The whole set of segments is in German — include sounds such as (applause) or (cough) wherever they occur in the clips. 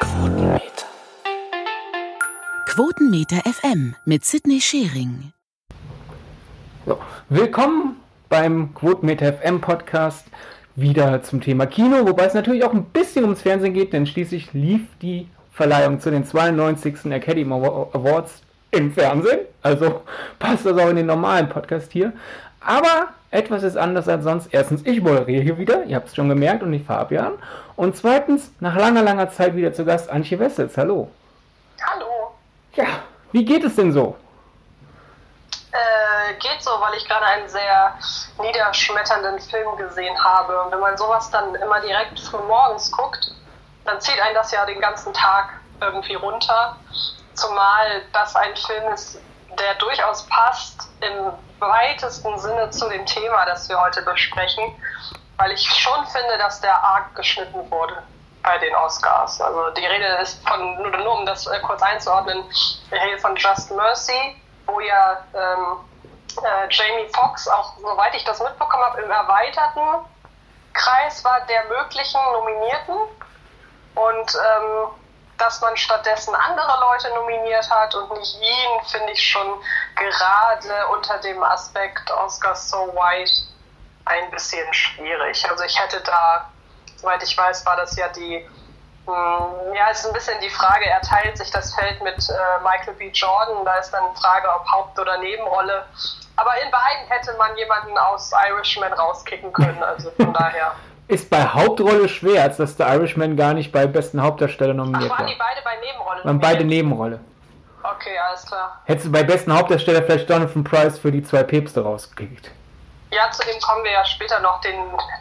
Quotenmeter. Quotenmeter FM mit Sidney Schering. So, willkommen beim Quotenmeter FM Podcast wieder zum Thema Kino, wobei es natürlich auch ein bisschen ums Fernsehen geht, denn schließlich lief die Verleihung zu den 92. Academy Awards im Fernsehen. Also passt das auch in den normalen Podcast hier. Aber etwas ist anders als sonst. Erstens, ich moderiere hier wieder, ihr habt es schon gemerkt, und ich Fabian. Und zweitens, nach langer, langer Zeit wieder zu Gast Antje Wessels. Hallo. Hallo. Ja, wie geht es denn so? Äh, geht so, weil ich gerade einen sehr niederschmetternden Film gesehen habe. Und wenn man sowas dann immer direkt früh morgens guckt, dann zieht einen das ja den ganzen Tag irgendwie runter. Zumal das ein Film ist, der durchaus passt im weitesten Sinne zu dem Thema, das wir heute besprechen, weil ich schon finde, dass der arg geschnitten wurde bei den Oscars. Also die Rede ist von, nur, um das äh, kurz einzuordnen, die Rede von Just Mercy, wo ja ähm, äh, Jamie Foxx auch, soweit ich das mitbekommen habe, im erweiterten Kreis war der möglichen Nominierten und ähm, dass man stattdessen andere Leute nominiert hat und nicht ihn, finde ich schon gerade unter dem Aspekt Oscar So White ein bisschen schwierig. Also ich hätte da, soweit ich weiß, war das ja die, mh, hm, ja, ist ein bisschen die Frage, er teilt sich das Feld mit äh, Michael B. Jordan, da ist dann die Frage, ob Haupt- oder Nebenrolle. Aber in beiden hätte man jemanden aus Irishman rauskicken können, also von daher ist bei Hauptrolle schwer, als dass der Irishman gar nicht bei besten Hauptdarsteller nominiert Ach, waren war. die beide bei Nebenrolle? Waren beide Nebenrolle. Okay, alles klar. Hättest du bei besten Hauptdarsteller vielleicht Jonathan Price für die zwei Päpste rausgekriegt? Ja, zu dem kommen wir ja später noch, den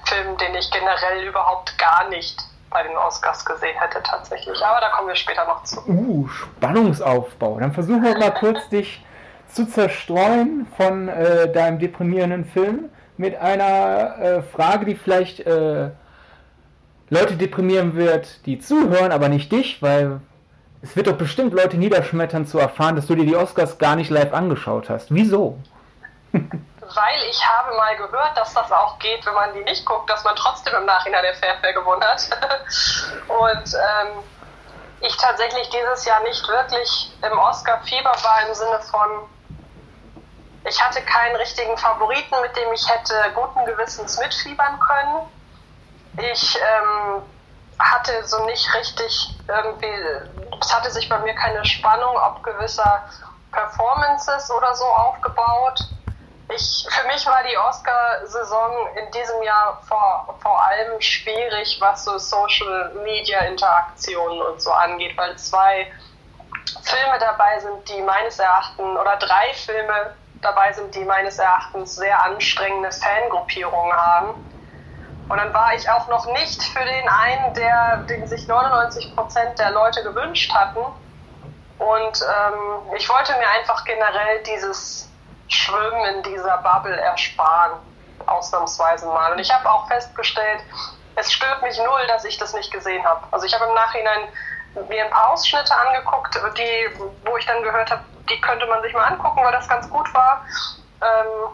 Film, den ich generell überhaupt gar nicht bei den Oscars gesehen hätte tatsächlich. Aber da kommen wir später noch zu. Uh, Spannungsaufbau. Dann versuchen wir mal kurz dich zu zerstreuen von äh, deinem deprimierenden Film mit einer äh, Frage, die vielleicht äh, Leute deprimieren wird, die zuhören, aber nicht dich, weil es wird doch bestimmt Leute niederschmettern zu erfahren, dass du dir die Oscars gar nicht live angeschaut hast. Wieso? (laughs) weil ich habe mal gehört, dass das auch geht, wenn man die nicht guckt, dass man trotzdem im Nachhinein erfährt, wer gewonnen hat. (laughs) Und ähm, ich tatsächlich dieses Jahr nicht wirklich im Oscar-Fieber war im Sinne von, ich hatte keinen richtigen Favoriten, mit dem ich hätte guten Gewissens mitfiebern können. Ich ähm, hatte so nicht richtig irgendwie, es hatte sich bei mir keine Spannung ob gewisser Performances oder so aufgebaut. Ich, für mich war die Oscar-Saison in diesem Jahr vor, vor allem schwierig, was so Social-Media-Interaktionen und so angeht, weil zwei Filme dabei sind, die meines Erachtens, oder drei Filme, dabei sind, die meines Erachtens sehr anstrengende Fangruppierungen haben. Und dann war ich auch noch nicht für den einen, der, den sich 99 Prozent der Leute gewünscht hatten. Und ähm, ich wollte mir einfach generell dieses Schwimmen in dieser Bubble ersparen, ausnahmsweise mal. Und ich habe auch festgestellt, es stört mich null, dass ich das nicht gesehen habe. Also ich habe im Nachhinein mir ein paar Ausschnitte angeguckt, die, wo ich dann gehört habe, die könnte man sich mal angucken, weil das ganz gut war. Ähm,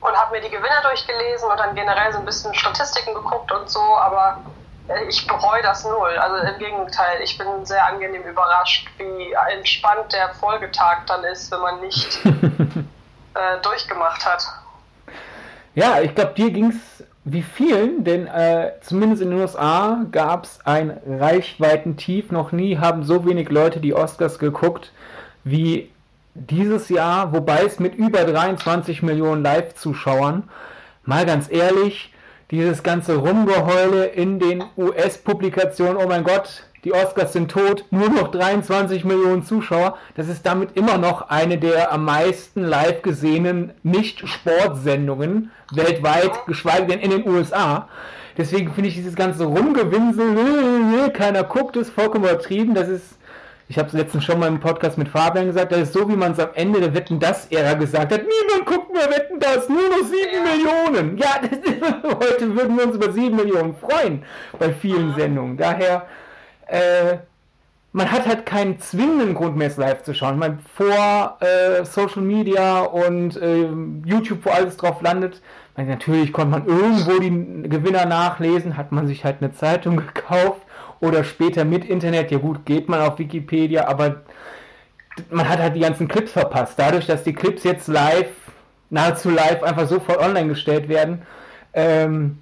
und habe mir die Gewinner durchgelesen und dann generell so ein bisschen Statistiken geguckt und so, aber äh, ich bereue das null. Also im Gegenteil, ich bin sehr angenehm überrascht, wie entspannt der Folgetag dann ist, wenn man nicht (laughs) äh, durchgemacht hat. Ja, ich glaube, dir ging es wie vielen, denn äh, zumindest in den USA gab es ein Reichweitentief. Noch nie haben so wenig Leute die Oscars geguckt wie dieses Jahr, wobei es mit über 23 Millionen Live-Zuschauern, mal ganz ehrlich, dieses ganze Rumgeheule in den US-Publikationen, oh mein Gott, die Oscars sind tot, nur noch 23 Millionen Zuschauer, das ist damit immer noch eine der am meisten live gesehenen Nicht-Sportsendungen weltweit, geschweige denn in den USA. Deswegen finde ich dieses ganze Rumgewinsel, keiner guckt, ist vollkommen übertrieben. Das ist ich habe es letztens schon mal im Podcast mit Fabian gesagt, das ist so, wie man es am Ende der Wetten das Ära gesagt hat. Niemand guckt mehr Wetten das, nur noch sieben Millionen. Ja, ist, (laughs) heute würden wir uns über sieben Millionen freuen bei vielen Sendungen. Daher, äh, man hat halt keinen zwingenden Grund mehr, es live zu schauen. Man vor äh, Social Media und äh, YouTube, wo alles drauf landet, Also natürlich konnte man irgendwo die Gewinner nachlesen, hat man sich halt eine Zeitung (laughs) gekauft oder später mit Internet, ja gut, geht man auf Wikipedia, aber man hat halt die ganzen Clips verpasst. Dadurch, dass die Clips jetzt live, nahezu live, einfach sofort online gestellt werden, ähm,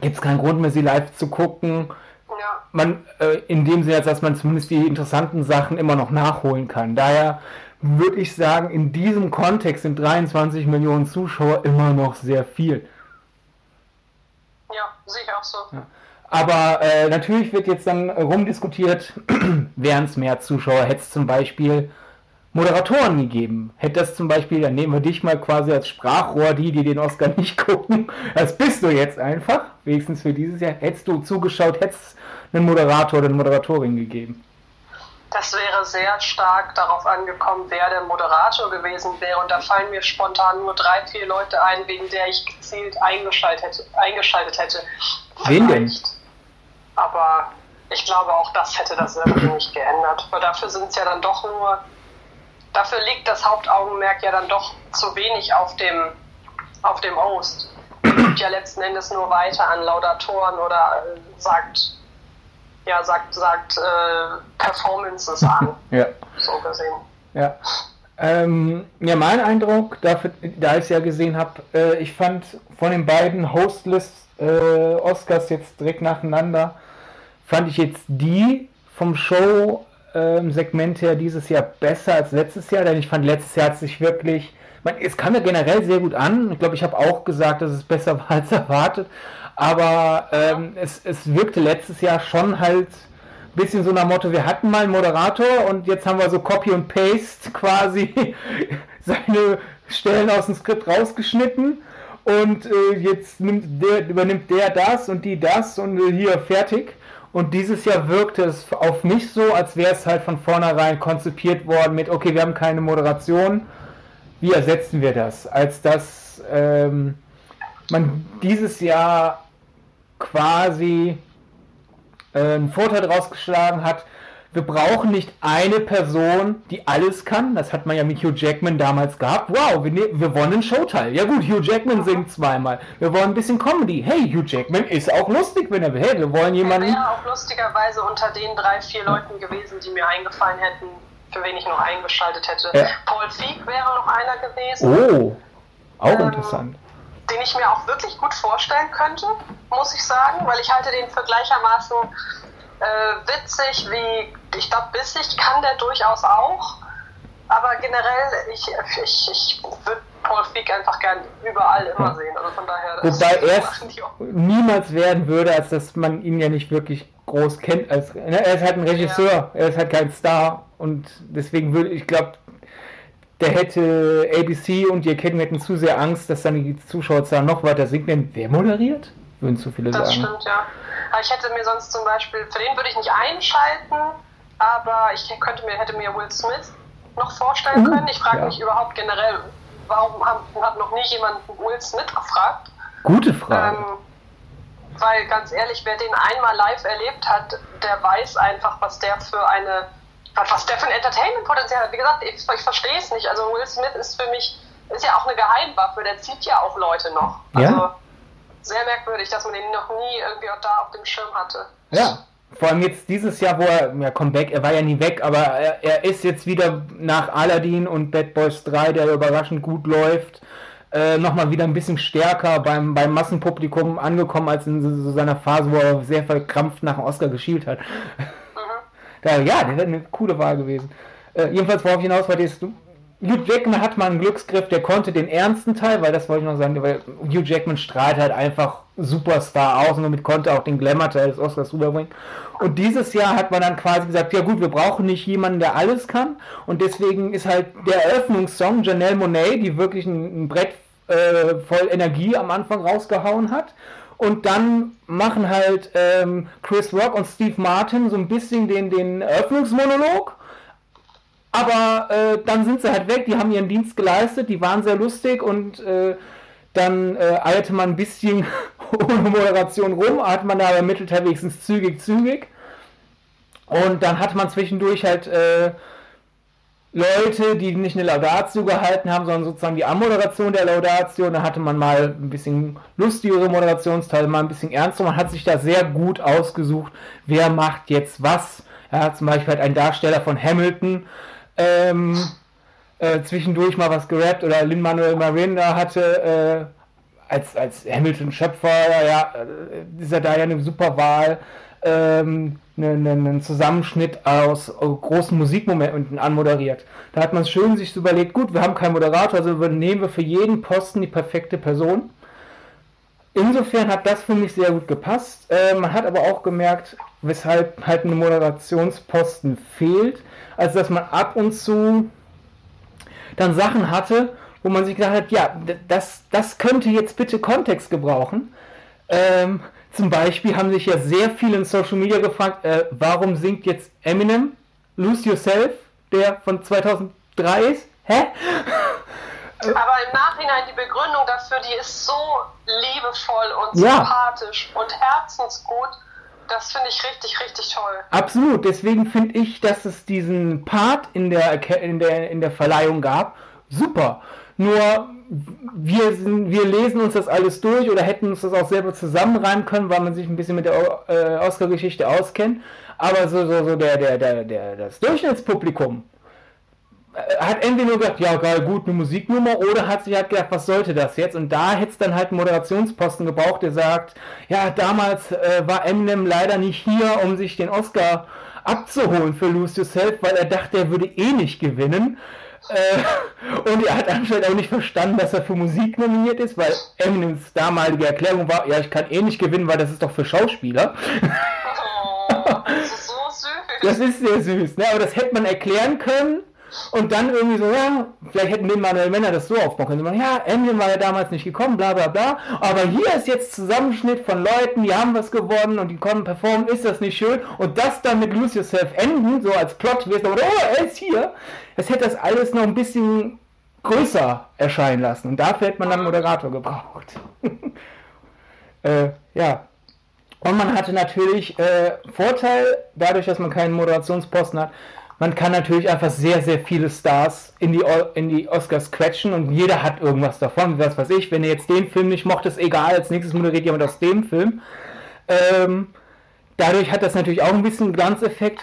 gibt es keinen Grund mehr, sie live zu gucken. Ja. Man, äh, in dem Sinne, dass man zumindest die interessanten Sachen immer noch nachholen kann. Daher würde ich sagen, in diesem Kontext sind 23 Millionen Zuschauer immer noch sehr viel. Ja, sehe ich auch so. Aber äh, natürlich wird jetzt dann rumdiskutiert, (clears throat) wären es mehr Zuschauer, hätte es zum Beispiel Moderatoren gegeben. Hätte das zum Beispiel, dann nehmen wir dich mal quasi als Sprachrohr, die, die den Oscar nicht (laughs) gucken. Das bist du jetzt einfach, wenigstens für dieses Jahr. Hättest du zugeschaut, hättest es einen Moderator oder eine Moderatorin gegeben. Das wäre sehr stark darauf angekommen, wer der Moderator gewesen wäre. Und da fallen mir spontan nur drei, vier Leute ein, wegen der ich gezielt eingeschaltet hätte. Eingeschaltet hätte. Wen denn? Aber ich glaube, auch das hätte das irgendwie nicht geändert. Weil dafür sind es ja dann doch nur. Dafür liegt das Hauptaugenmerk ja dann doch zu wenig auf dem, auf dem Host. Der gibt ja letzten Endes nur weiter an Laudatoren oder äh, sagt, ja, sagt, sagt äh, Performances an, (laughs) Ja. so gesehen. Ja. Ähm, ja, mein Eindruck, dafür, da ich es ja gesehen habe, äh, ich fand von den beiden Hostless äh, Oscars jetzt direkt nacheinander, fand ich jetzt die vom Show-Segment her dieses Jahr besser als letztes Jahr, denn ich fand letztes Jahr hat sich wirklich, man, es kam ja generell sehr gut an. Ich glaube, ich habe auch gesagt, dass es besser (laughs) war als erwartet, aber ähm, es, es wirkte letztes Jahr schon halt ein bisschen so nach Motto, wir hatten mal einen Moderator und jetzt haben wir so Copy und Paste (laughs) quasi (laughs) seine Stellen aus dem Skript rausgeschnitten und äh, jetzt nimmt der, übernimmt der das und die das und äh, hier fertig. Und dieses Jahr wirkte es auf mich so, als wäre es halt von vornherein konzipiert worden mit, okay, wir haben keine Moderation, wie ersetzen wir das? Als dass ähm, man dieses Jahr quasi äh, einen Vorteil daraus geschlagen hat, wir brauchen nicht eine Person, die alles kann. Das hat man ja mit Hugh Jackman damals gehabt. Wow, wir, ne wir wollen einen Showteil. Ja gut, Hugh Jackman singt zweimal. Wir wollen ein bisschen Comedy. Hey, Hugh Jackman ist auch lustig, wenn er will. Hey, wir wollen Er jemanden... wäre auch lustigerweise unter den drei, vier Leuten gewesen, die mir eingefallen hätten, für wen ich noch eingeschaltet hätte. Ja. Paul Feig wäre noch einer gewesen. Oh, auch Ähm, interessant. Den ich mir auch wirklich gut vorstellen könnte, muss ich sagen, weil ich halte den für gleichermaßen äh, witzig wie, ich glaube, bissig kann der durchaus auch. Aber generell, ich, ich, ich würde Paul Feig einfach gern überall immer Ja. sehen. Also von daher, Wobei er niemals werden würde, als dass man ihn ja nicht wirklich groß kennt. Als, ne, er ist halt ein Regisseur, er ist halt kein Star. Und deswegen würde ich glaube, der hätte ABC und die Academy hätten zu sehr Angst, dass dann die Zuschauerzahlen noch weiter sinken. Wer moderiert? Würden zu viele Das sagen. stimmt, ja. Aber ich hätte mir sonst zum Beispiel, für den würde ich nicht einschalten, aber ich könnte mir, hätte mir Will Smith noch vorstellen Uh, können. Ich frage ja. mich überhaupt generell, warum haben, hat noch nie jemand Will Smith gefragt? Gute Frage. Ähm, weil ganz ehrlich, wer den einmal live erlebt hat, der weiß einfach, was der für eine, was der für ein Entertainment-Potenzial hat. Wie gesagt, ich, ich verstehe es nicht. Also Will Smith ist für mich, ist ja auch eine Geheimwaffe, der zieht ja auch Leute noch. Ja. Also sehr merkwürdig, dass man den noch nie irgendwie auch da auf dem Schirm hatte. Ja. Vor allem jetzt dieses Jahr, wo er, ja, Comeback, er war ja nie weg, aber er, er ist jetzt wieder nach Aladdin und Bad Boys 3, der überraschend gut läuft, äh, nochmal wieder ein bisschen stärker beim, beim Massenpublikum angekommen, als in so, so seiner Phase, wo er sehr verkrampft nach dem Oscar geschielt hat. Da, ja, der wäre eine coole Wahl gewesen. Äh, jedenfalls, worauf ich hinaus wollte, ist, Hugh Jackman hat mal einen Glücksgriff, der konnte den ernsten Teil, weil das wollte ich noch sagen, weil Hugh Jackman strahlt halt einfach Superstar aus und damit konnte auch den Glamour-Teil des Oscars rüberbringen. Und dieses Jahr hat man dann quasi gesagt, ja gut, wir brauchen nicht jemanden, der alles kann. Und deswegen ist halt der Eröffnungssong Janelle Monet, die wirklich ein, ein Brett äh, voll Energie am Anfang rausgehauen hat. Und dann machen halt ähm, Chris Rock und Steve Martin so ein bisschen den, den Eröffnungsmonolog. Aber äh, dann sind sie halt weg, die haben ihren Dienst geleistet, die waren sehr lustig und äh, dann äh, eilte man ein bisschen (laughs) ohne Moderation rum, hat man da aber Mittelteil wenigstens zügig, zügig. Und dann hat man zwischendurch halt äh, Leute, die nicht eine Laudatio gehalten haben, sondern sozusagen die Ammoderation der Laudatio. Da hatte man mal ein bisschen lustigere Moderationsteile, mal ein bisschen ernster. Man hat sich da sehr gut ausgesucht, wer macht jetzt was. Ja, zum Beispiel hat ein Darsteller von Hamilton ähm, äh, zwischendurch mal was gerappt oder Lin-Manuel Miranda hatte äh, als, als Hamilton-Schöpfer, ja, äh, ist er da ja eine super Wahl. Ähm, einen, einen Zusammenschnitt aus großen Musikmomenten anmoderiert. Da hat man schön sich überlegt, gut, wir haben keinen Moderator, also nehmen wir für jeden Posten die perfekte Person. Insofern hat das für mich sehr gut gepasst. Äh, man hat aber auch gemerkt, weshalb halt ein Moderationsposten fehlt, also dass man ab und zu dann Sachen hatte, wo man sich gedacht hat, ja, das, das könnte jetzt bitte Kontext gebrauchen. Ähm, zum Beispiel haben sich ja sehr viele in Social Media gefragt, äh, warum singt jetzt Eminem Lose Yourself, der von 2003 ist? Hä? (laughs) Aber im Nachhinein die Begründung dafür, die ist so liebevoll und Ja. sympathisch und herzensgut. Das finde ich richtig, richtig toll. Absolut, deswegen finde ich, dass es diesen Part in der, in der, in der Verleihung gab, super. Nur wir, wir lesen uns das alles durch oder hätten uns das auch selber zusammenreimen können, weil man sich ein bisschen mit der äh, Oscar-Geschichte auskennt. Aber so, so, so der, der, der, der, das Durchschnittspublikum äh, hat entweder nur gedacht, ja geil, gut, eine Musiknummer, oder hat sich halt gedacht, was sollte das jetzt? Und da hätte es dann halt einen Moderationsposten gebraucht, der sagt, ja, damals äh, war Eminem leider nicht hier, um sich den Oscar abzuholen für Lose Yourself, weil er dachte, er würde eh nicht gewinnen. Äh, (laughs) und er hat anscheinend auch nicht verstanden, dass er für Musik nominiert ist, weil Eminems damalige Erklärung war, ja, ich kann eh nicht gewinnen, weil das ist doch für Schauspieler. Oh, das ist so süß. Das ist sehr süß, ne? aber das hätte man erklären können und dann irgendwie so, ja, vielleicht hätten den Manuel Männer das so aufbauen können. So, ja, Eminem war ja damals nicht gekommen, bla bla bla, aber hier ist jetzt Zusammenschnitt von Leuten, die haben was gewonnen und die kommen performen, ist das nicht schön? Und das dann mit Lose Yourself enden, so als Plot, es oder oh, er ist hier, das hätte das alles noch ein bisschen größer erscheinen lassen und dafür hätte man dann einen Moderator gebraucht. (laughs) äh, ja, und man hatte natürlich äh, Vorteil, dadurch, dass man keinen Moderationsposten hat, man kann natürlich einfach sehr, sehr viele Stars in die, in die Oscars quetschen und jeder hat irgendwas davon. Was weiß ich, wenn ihr jetzt den Film nicht mocht, ist egal, als nächstes moderiert jemand aus dem Film. Ähm, dadurch hat das natürlich auch ein bisschen Glanzeffekt,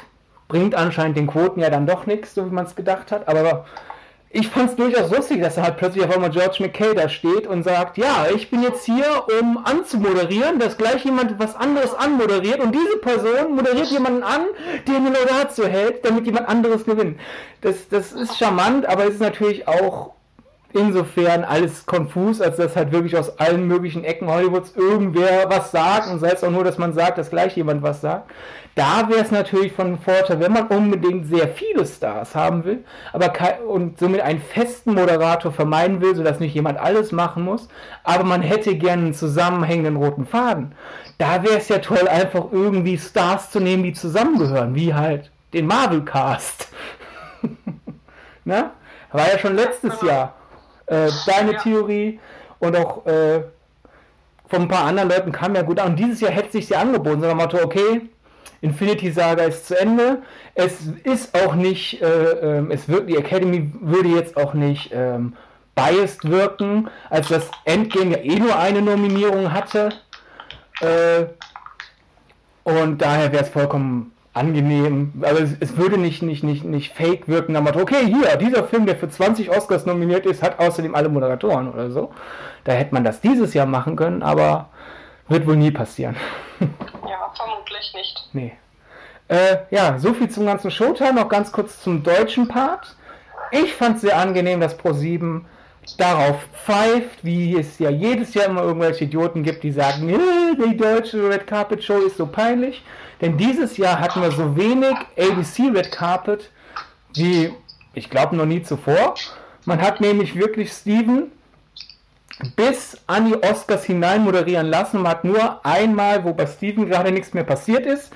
bringt anscheinend den Quoten ja dann doch nichts, so wie man es gedacht hat, aber ich fand es durchaus lustig, dass da halt plötzlich auf einmal George McKay da steht und sagt, ja, ich bin jetzt hier, um anzumoderieren, dass gleich jemand was anderes anmoderiert und diese Person moderiert jemanden an, der eine Laudatio hält, damit jemand anderes gewinnt. Das, das ist charmant, aber es ist natürlich auch insofern alles konfus, als dass halt wirklich aus allen möglichen Ecken Hollywoods irgendwer was sagt und sei es auch nur, dass man sagt, dass gleich jemand was sagt. Da wäre es natürlich von Vorteil, wenn man unbedingt sehr viele Stars haben will, aber kei- und somit einen festen Moderator vermeiden will, sodass nicht jemand alles machen muss, aber man hätte gerne einen zusammenhängenden roten Faden. Da wäre es ja toll, einfach irgendwie Stars zu nehmen, die zusammengehören, wie halt den Marvel Cast. (laughs) ne? War ja schon letztes Jahr äh, (laughs) deine Ja. Theorie und auch äh, von ein paar anderen Leuten kam ja gut an. Und dieses Jahr hätte sich ja angeboten, so nach dem Motto, okay, Infinity Saga ist zu Ende. Es ist auch nicht, äh, ähm, es wird, die Academy würde jetzt auch nicht ähm, biased wirken, als das Endgame ja eh nur eine Nominierung hatte. Äh, und daher wäre es vollkommen angenehm. Also es, es würde nicht, nicht, nicht, nicht fake wirken, aber okay, hier, dieser Film, der für 20 Oscars nominiert ist, hat außerdem alle Moderatoren oder so. Da hätte man das dieses Jahr machen können, aber wird wohl nie passieren. (laughs) Ja, vermutlich nicht. Nee. Äh, ja, so viel zum ganzen Showtime. Noch ganz kurz zum deutschen Part. Ich fand es sehr angenehm, dass Pro7 darauf pfeift, wie es ja jedes Jahr immer irgendwelche Idioten gibt, die sagen, "Äh, die deutsche Red Carpet Show ist so peinlich. Denn dieses Jahr hatten wir so wenig ABC Red Carpet wie, ich glaube, noch nie zuvor. Man hat nämlich wirklich Steven bis an die Oscars hinein moderieren lassen. Man hat nur einmal, wo bei Steven gerade nichts mehr passiert ist,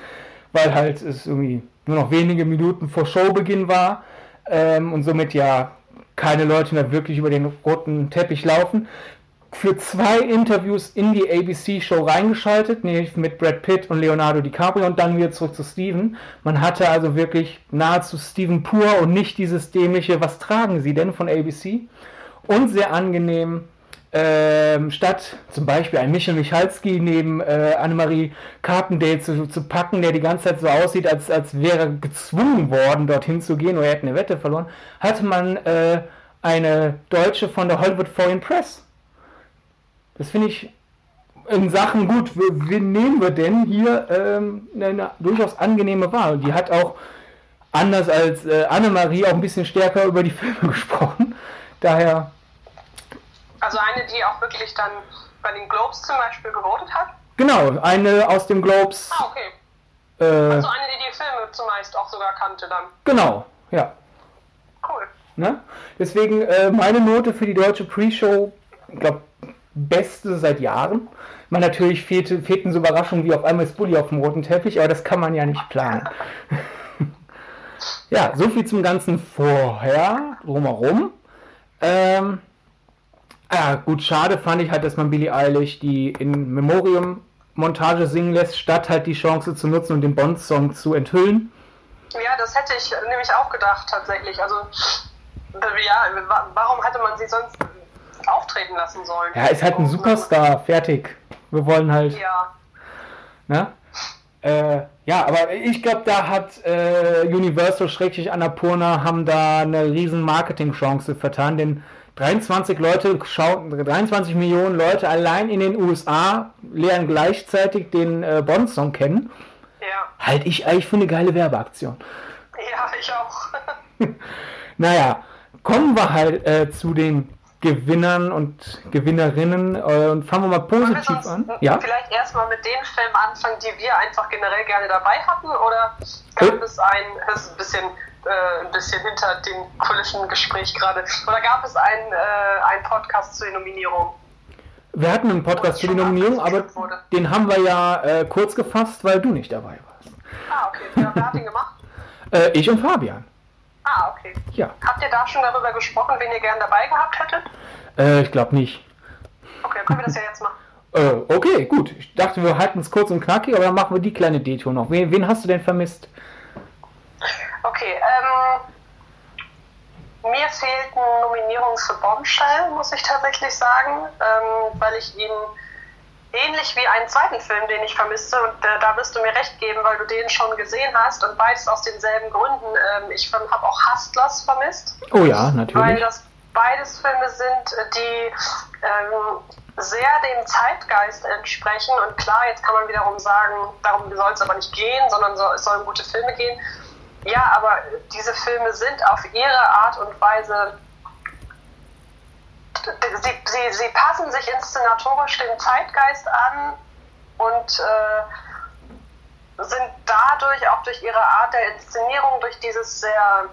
weil halt es irgendwie nur noch wenige Minuten vor Showbeginn war ähm, und somit ja keine Leute mehr wirklich über den roten Teppich laufen. Für zwei Interviews in die ABC-Show reingeschaltet, nämlich mit Brad Pitt und Leonardo DiCaprio und dann wieder zurück zu Steven. Man hatte also wirklich nahezu Steven pur und nicht dieses dämliche, was tragen sie denn von ABC? Und sehr angenehm, ähm, statt zum Beispiel ein Michel Michalski neben äh, Annemarie Carpendale zu, zu packen, der die ganze Zeit so aussieht, als, als wäre gezwungen worden, dorthin zu gehen oder er hätte eine Wette verloren, hatte man äh, eine Deutsche von der Hollywood Foreign Press das finde ich in Sachen gut. Wen nehmen wir denn hier ähm, eine durchaus angenehme Wahl? Die hat auch anders als äh, Annemarie auch ein bisschen stärker über die (laughs) Filme gesprochen. Daher. Also eine, die auch wirklich dann bei den Globes zum Beispiel gewotet hat? Genau, eine aus dem Globes. Ah, okay. Äh, also eine, die die Filme zumeist auch sogar kannte dann. Genau, ja. Cool. Ne? Deswegen äh, meine Note für die deutsche Pre-Show, ich glaube, beste seit Jahren. Man natürlich fehlte, fehlten so Überraschungen wie auf einmal ist Bulli auf dem roten Teppich, aber das kann man ja nicht planen. (laughs) ja, so viel zum ganzen Vorher, drumherum. Ähm, ja, gut, schade fand ich halt, dass man Billie Eilish die in Memoriam Montage singen lässt, statt halt die Chance zu nutzen und den Bond-Song zu enthüllen. Ja, das hätte ich nämlich auch gedacht, tatsächlich. Also, ja, warum hatte man sie sonst auftreten lassen sollen. Ja, ist halt ein Superstar, fertig. Wir wollen halt. Ja. Ne? Äh, ja, aber ich glaube, da hat äh, Universal schrecklich Annapurna haben da eine riesen Marketingchance vertan, denn 23 Leute schauen, 23 Millionen Leute allein in den USA lernen gleichzeitig den äh, Bond-Song kennen. Ja. Halte ich eigentlich für eine geile Werbeaktion. Ja, ich auch. (laughs) naja, kommen wir halt äh, zu den Gewinnern und Gewinnerinnen. Äh, und fangen wir mal positiv wir an. Ja? Vielleicht erstmal mit den Filmen anfangen, die wir einfach generell gerne dabei hatten, oder gab äh? es ein, das ist ein bisschen, äh, ein bisschen hinter dem Kulissen-Gespräch gerade, oder gab es einen, äh, einen Podcast zur Nominierung? Wir hatten einen Podcast zur Nominierung, aber wurde. den haben wir ja äh, kurz gefasst, weil du nicht dabei warst. Ah, okay. Wer, wer hat den gemacht? (laughs) Äh, ich und Fabian. Ah, okay. Ja. Habt ihr da schon darüber gesprochen, wen ihr gern dabei gehabt hättet? Äh, ich glaube nicht. Okay, dann können wir das ja jetzt machen. (laughs) Äh, okay, gut. Ich dachte, wir halten es kurz und knackig, aber dann machen wir die kleine Detour noch. Wen, wen hast du denn vermisst? Okay, ähm, mir fehlten Nominierungen für Bombshell, muss ich tatsächlich sagen, ähm, weil ich ihn ähnlich wie einen zweiten Film, den ich vermisste, und äh, da wirst du mir recht geben, weil du den schon gesehen hast und beides aus denselben Gründen. Ähm, ich habe auch Hustlers vermisst. Oh ja, natürlich. Weil das beides Filme sind, die ähm, sehr dem Zeitgeist entsprechen. Und klar, jetzt kann man wiederum sagen, darum soll es aber nicht gehen, sondern so, es sollen gute Filme gehen. Ja, aber diese Filme sind auf ihre Art und Weise sie, sie, sie passen sich inszenatorisch dem Zeitgeist an und äh, sind dadurch auch durch ihre Art der Inszenierung, durch dieses sehr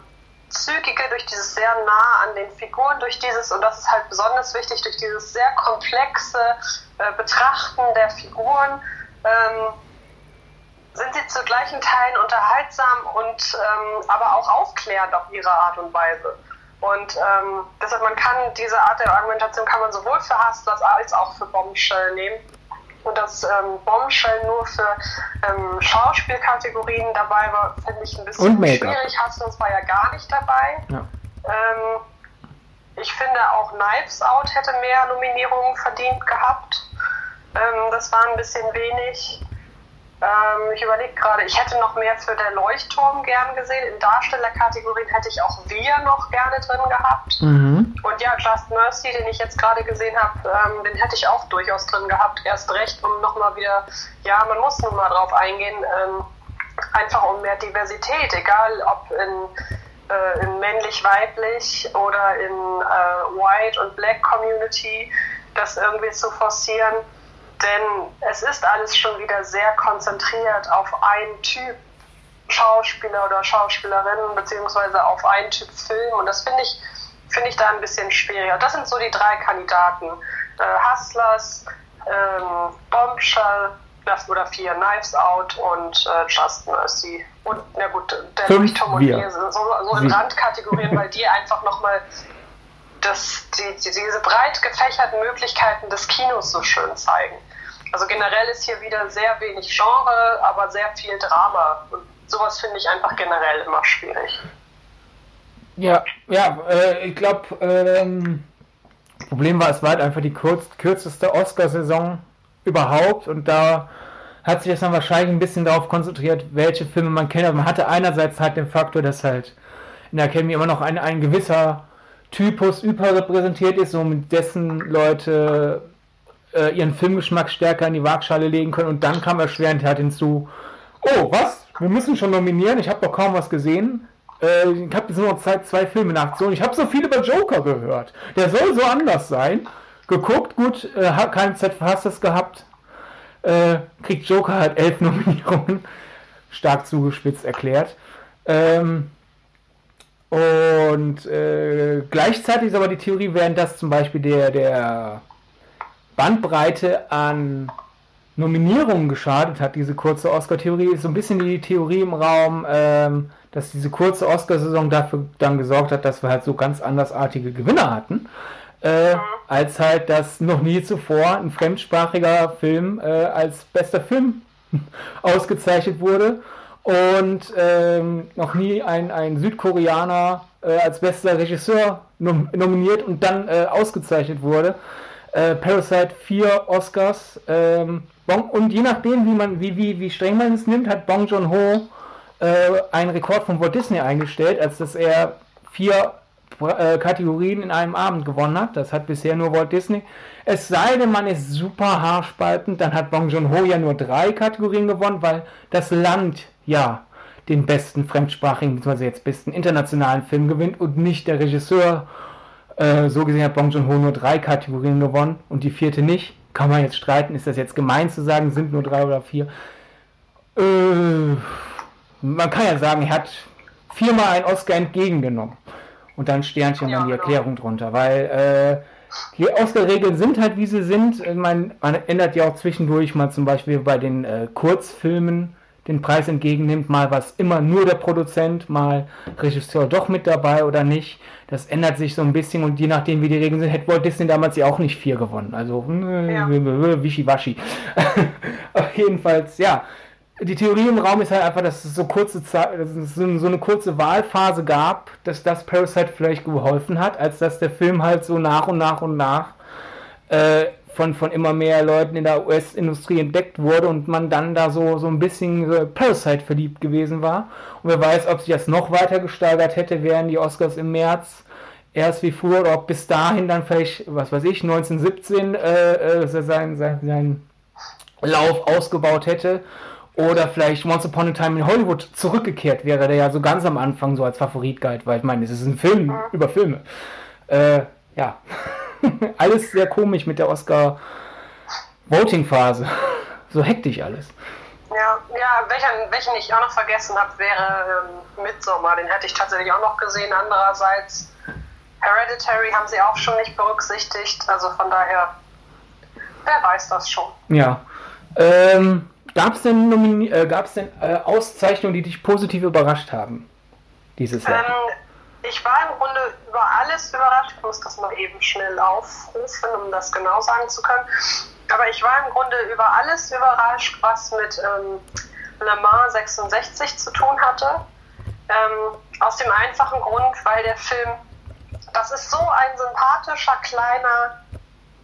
zügige, durch dieses sehr nah an den Figuren, durch dieses, und das ist halt besonders wichtig, durch dieses sehr komplexe äh, Betrachten der Figuren, ähm, sind sie zu gleichen Teilen unterhaltsam und ähm, aber auch aufklärend auf ihre Art und Weise. Und ähm, deshalb, man kann diese Art der Argumentation kann man sowohl für Hustlers als auch für Bombshell nehmen. Und dass ähm, Bombshell nur für ähm, Schauspielkategorien dabei war, finde ich ein bisschen schwierig. Hustlers war ja gar nicht dabei. Ja. Ähm, ich finde auch Knives Out hätte mehr Nominierungen verdient gehabt. Ähm, das war ein bisschen wenig. Ähm, ich überlege gerade, ich hätte noch mehr für der Leuchtturm gern gesehen. In Darstellerkategorien hätte ich auch wir noch gerne drin gehabt. Mhm. Und ja, Just Mercy, den ich jetzt gerade gesehen habe, ähm, den hätte ich auch durchaus drin gehabt. Erst recht, um nochmal wieder, ja, man muss nun mal drauf eingehen, ähm, einfach um mehr Diversität, egal ob in, äh, in männlich-weiblich oder in äh, White und Black Community, das irgendwie zu forcieren denn es ist alles schon wieder sehr konzentriert auf einen Typ Schauspieler oder Schauspielerin, beziehungsweise auf einen Typ Film. Und das finde ich, finde ich da ein bisschen schwieriger. Das sind so die drei Kandidaten. Äh, Hustlers, ähm, Bombshell, oder vier Knives Out und äh, Just Mercy. Und na gut, der Fünf Leuchtturm und wir, so, so in Randkategorien, weil die einfach nochmal das, die, die, diese breit gefächerten Möglichkeiten des Kinos so schön zeigen. Also generell ist hier wieder sehr wenig Genre, aber sehr viel Drama. Und sowas finde ich einfach generell immer schwierig. Ja, ja, äh, ich glaube, ähm, Problem war, es war halt einfach die kurz, kürzeste Oscar-Saison überhaupt und da hat sich das dann wahrscheinlich ein bisschen darauf konzentriert, welche Filme man kennt. Aber man hatte einerseits halt den Faktor, dass halt in der Academy immer noch ein, ein gewisser Typus überrepräsentiert ist, so mit dessen Leute äh, ihren Filmgeschmack stärker in die Waagschale legen können. Und dann kam erschwerend halt hinzu, oh, was? Wir müssen schon nominieren, ich habe doch kaum was gesehen. Äh, ich habe jetzt nur noch Zeit, zwei Filme Aktion. Ich habe so viel über Joker gehört. Der soll so anders sein. Geguckt, gut, äh, keine Zeit für Hasses gehabt. Äh, kriegt Joker halt elf (laughs) Nominierungen. Stark zugespitzt erklärt. Ähm, und äh, gleichzeitig ist aber die Theorie, während das zum Beispiel der, der Bandbreite an Nominierungen geschadet hat, diese kurze Oscar-Theorie, ist so ein bisschen die Theorie im Raum, ähm, dass diese kurze Oscar-Saison dafür dann gesorgt hat, dass wir halt so ganz andersartige Gewinner hatten, äh, als halt, dass noch nie zuvor ein fremdsprachiger Film äh, als bester Film (laughs) ausgezeichnet wurde. Und ähm, noch nie ein, ein Südkoreaner äh, als bester Regisseur nom nominiert und dann äh, ausgezeichnet wurde. Äh, Parasite vier Oscars ähm, bon, und je nachdem, wie man, wie, wie, wie streng man es nimmt, hat Bong Joon-ho äh, einen Rekord von Walt Disney eingestellt, als dass er vier äh, Kategorien in einem Abend gewonnen hat. Das hat bisher nur Walt Disney. Es sei denn, man ist super haarspaltend, dann hat Bong Joon-ho ja nur drei Kategorien gewonnen, weil das Land ja den besten fremdsprachigen, beziehungsweise jetzt besten internationalen Film gewinnt und nicht der Regisseur. Äh, so gesehen hat Bong Joon-ho nur drei Kategorien gewonnen und die vierte nicht. Kann man jetzt streiten, ist das jetzt gemein zu sagen, sind nur drei oder vier? Äh, man kann ja sagen, er hat viermal einen Oscar entgegengenommen. Und dann Sternchen ja, dann die genau. Erklärung drunter, weil äh, die Oscar-Regeln sind halt, wie sie sind. Man, man, ändert ja auch zwischendurch mal zum Beispiel bei den äh, Kurzfilmen den Preis entgegennimmt, mal was immer nur der Produzent, mal Regisseur doch mit dabei oder nicht. Das ändert sich so ein bisschen und je nachdem, wie die Regeln sind, hätte Walt Disney damals ja auch nicht vier gewonnen. Also, äh, ja. wischiwaschi. (laughs) Jedenfalls, ja. Die Theorie im Raum ist halt einfach, dass es so kurze Zeit, dass es so eine kurze Wahlphase gab, dass das Parasite vielleicht geholfen hat, als dass der Film halt so nach und nach und nach äh, von, von immer mehr Leuten in der US-Industrie entdeckt wurde und man dann da so, so ein bisschen so Parasite verliebt gewesen war. Und wer weiß, ob sich das noch weiter gesteigert hätte, wären die Oscars im März erst wie früher oder ob bis dahin dann vielleicht, was weiß ich, 1917 äh, äh, sein, sein, sein Lauf ausgebaut hätte. Oder vielleicht Once Upon a Time in Hollywood zurückgekehrt wäre, der ja so ganz am Anfang so als Favorit galt, weil ich meine, es ist ein Film über Filme. Äh, ja. (laughs) (laughs) alles sehr komisch mit der Oscar-Voting-Phase. so hektisch alles. Ja, ja welchen, welchen ich auch noch vergessen habe, wäre ähm, Midsommar. Den hätte ich tatsächlich auch noch gesehen. Andererseits, Hereditary haben sie auch schon nicht berücksichtigt. Also von daher, wer weiß das schon. Ja. Ähm, Gab es denn, äh, denn äh, Auszeichnungen, die dich positiv überrascht haben? Dieses Jahr? Ähm, ich war im Grunde über alles überrascht. Ich muss das mal eben schnell aufrufen, um das genau sagen zu können. Aber ich war im Grunde über alles überrascht, was mit ähm, Le Mans 66 zu tun hatte. Ähm, aus dem einfachen Grund, weil der Film, das ist so ein sympathischer kleiner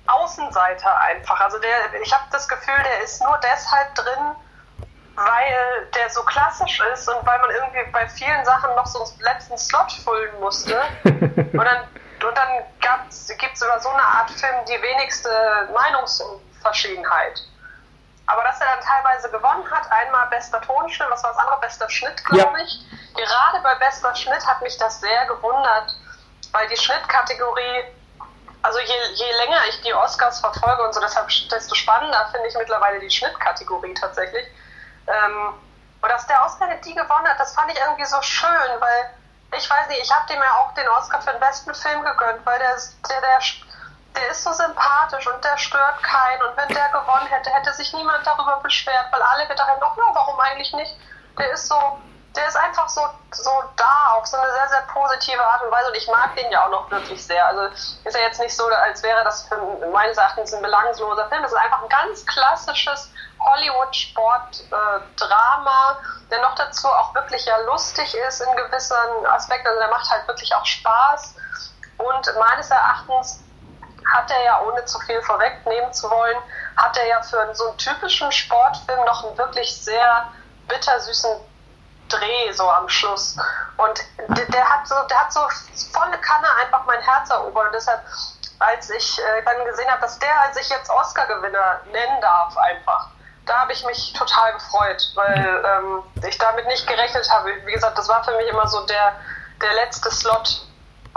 Außenseiter einfach. Also der, ich habe das Gefühl, der ist nur deshalb drin, weil der so klassisch ist und weil man irgendwie bei vielen Sachen noch so einen letzten Slot füllen musste. (laughs) und dann, und dann gibt es über so eine Art Film die wenigste Meinungsverschiedenheit. Aber dass er dann teilweise gewonnen hat, einmal bester Tonschnitt, was war das andere, bester Schnitt, glaube ja. ich. Gerade bei bester Schnitt hat mich das sehr gewundert, weil die Schnittkategorie, also je, je länger ich die Oscars verfolge und so, deshalb desto spannender finde ich mittlerweile die Schnittkategorie tatsächlich ähm, und dass der ausgerechnet die gewonnen hat, das fand ich irgendwie so schön, weil ich weiß nicht, ich habe dem ja auch den Oscar für den besten Film gegönnt, weil der, der, der, der ist so sympathisch und der stört keinen. Und wenn der gewonnen hätte, hätte sich niemand darüber beschwert, weil alle gedacht hätten, ja, warum eigentlich nicht? Der ist so, der ist einfach so, so da, auf so eine sehr, sehr positive Art und Weise. Und ich mag den ja auch noch wirklich sehr. Also ist ja jetzt nicht so, als wäre das für meines Erachtens ein belangloser Film. Das ist einfach ein ganz klassisches Hollywood-Sport-Drama, der noch dazu auch wirklich ja lustig ist in gewissen Aspekten. Also der macht halt wirklich auch Spaß. Und meines Erachtens hat er ja, ohne zu viel vorwegnehmen zu wollen, hat er ja für so einen typischen Sportfilm noch einen wirklich sehr bittersüßen Dreh so am Schluss. Und der, der, hat so, der hat so volle Kanne einfach mein Herz erobert. Und deshalb, als ich äh, dann gesehen habe, dass der sich jetzt Oscar-Gewinner nennen darf, einfach, da habe ich mich total gefreut, weil ähm, ich damit nicht gerechnet habe. Wie gesagt, das war für mich immer so der, der letzte Slot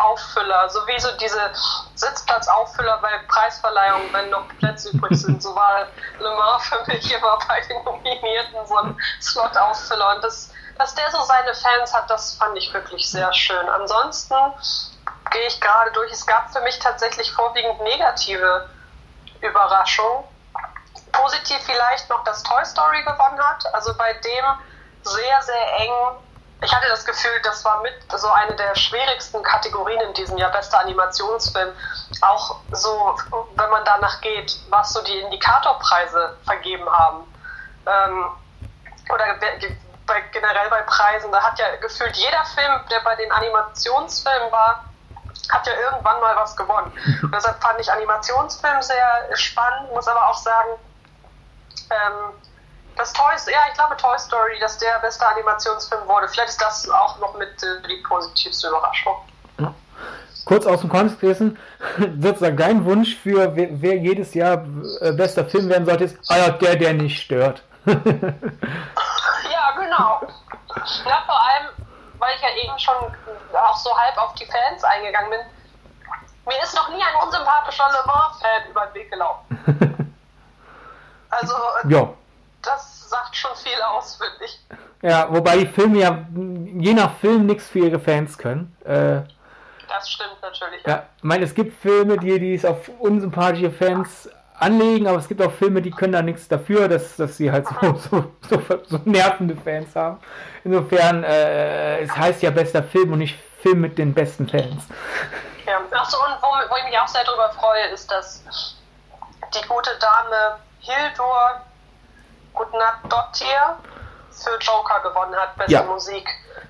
Auffüller, so wie so diese Sitzplatzauffüller bei Preisverleihungen, wenn noch Plätze übrig sind. So war Le Mans (laughs) für mich immer bei den Nominierten so ein Slot-Auffüller. Und das, dass der so seine Fans hat, das fand ich wirklich sehr schön. Ansonsten gehe ich gerade durch. Es gab für mich tatsächlich vorwiegend negative Überraschungen. Positiv vielleicht noch, dass Toy Story gewonnen hat. Also bei dem sehr, sehr eng ich hatte das Gefühl, das war mit so eine der schwierigsten Kategorien in diesem Jahr, bester Animationsfilm. Auch so, wenn man danach geht, was so die Indikatorpreise vergeben haben. Ähm, oder bei, generell bei Preisen, da hat ja gefühlt jeder Film, der bei den Animationsfilmen war, hat ja irgendwann mal was gewonnen. Und (laughs) deshalb fand ich Animationsfilm sehr spannend, muss aber auch sagen, ähm, das Toy, ja, ich glaube Toy Story, dass der beste Animationsfilm wurde. Vielleicht ist das auch noch mit äh, die positivste Überraschung. Ja. Kurz aus dem Kontext gerissen, (laughs) sozusagen dein Wunsch für wer, wer jedes Jahr äh, bester Film werden sollte, ist, ah ja, der, der nicht stört. (laughs) ja, genau. Ja, vor allem, weil ich ja eben schon auch so halb auf die Fans eingegangen bin. Mir ist noch nie ein unsympathischer Le Mans-Fan über den Weg gelaufen. (laughs) Also, ja das sagt schon viel aus, finde ich. Ja, wobei die Filme ja je nach Film nichts für ihre Fans können. Äh, das stimmt natürlich. Ja. Ich meine, es gibt Filme, die, die es auf unsympathische Fans anlegen, aber es gibt auch Filme, die können da nichts dafür, dass, dass sie halt so, (laughs) so, so, so nervende Fans haben. Insofern, äh, es heißt ja bester Film und nicht Film mit den besten Fans. Ja, achso, und wo, wo ich mich auch sehr darüber freue, ist, dass die gute Dame Hildur Gudnadottir für Joker gewonnen hat, beste ja. Musik.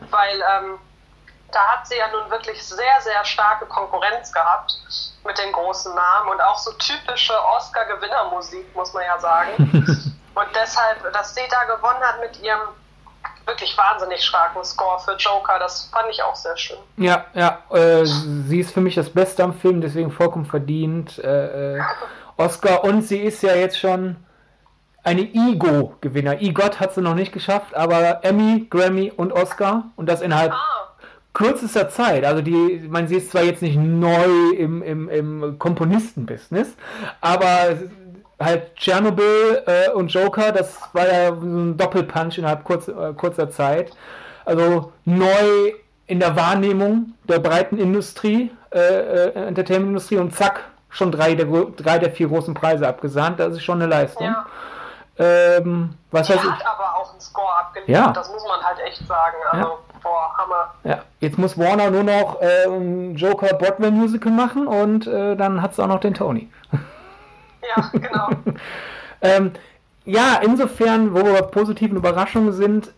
Weil ähm, da hat sie ja nun wirklich sehr, sehr starke Konkurrenz gehabt mit den großen Namen und auch so typische Oscar-Gewinnermusik, muss man ja sagen. (laughs) und deshalb, dass sie da gewonnen hat mit ihrem wirklich wahnsinnig starken Score für Joker, das fand ich auch sehr schön. Ja, ja, äh, sie ist für mich das Beste am Film, deswegen vollkommen verdient äh, äh (laughs) Oscar und sie ist ja jetzt schon eine Ego-Gewinner. EGOT hat sie noch nicht geschafft, aber Emmy, Grammy und Oscar und das innerhalb ah. kürzester Zeit. Also die, man sie ist zwar jetzt nicht neu im, im, im Komponistenbusiness, aber halt Tschernobyl äh, und Joker, das war ja so ein Doppelpunch innerhalb kurz, äh, kurzer Zeit. Also neu in der Wahrnehmung der breiten Industrie, äh, äh Entertainment-Industrie und zack, schon drei der, drei der vier großen Preise abgesahnt. Das ist schon eine Leistung. Ja. Ähm, was Die hat ich? aber auch einen Score abgeliefert, ja. das muss man halt echt sagen. Also, ja. boah, Hammer. Ja, jetzt muss Warner nur noch äh, ein Joker Broadway Musical machen und äh, dann hat es auch noch den Tony. (laughs) Ja, genau. (laughs) ähm, ja, insofern, wo wir bei positiven Überraschungen sind,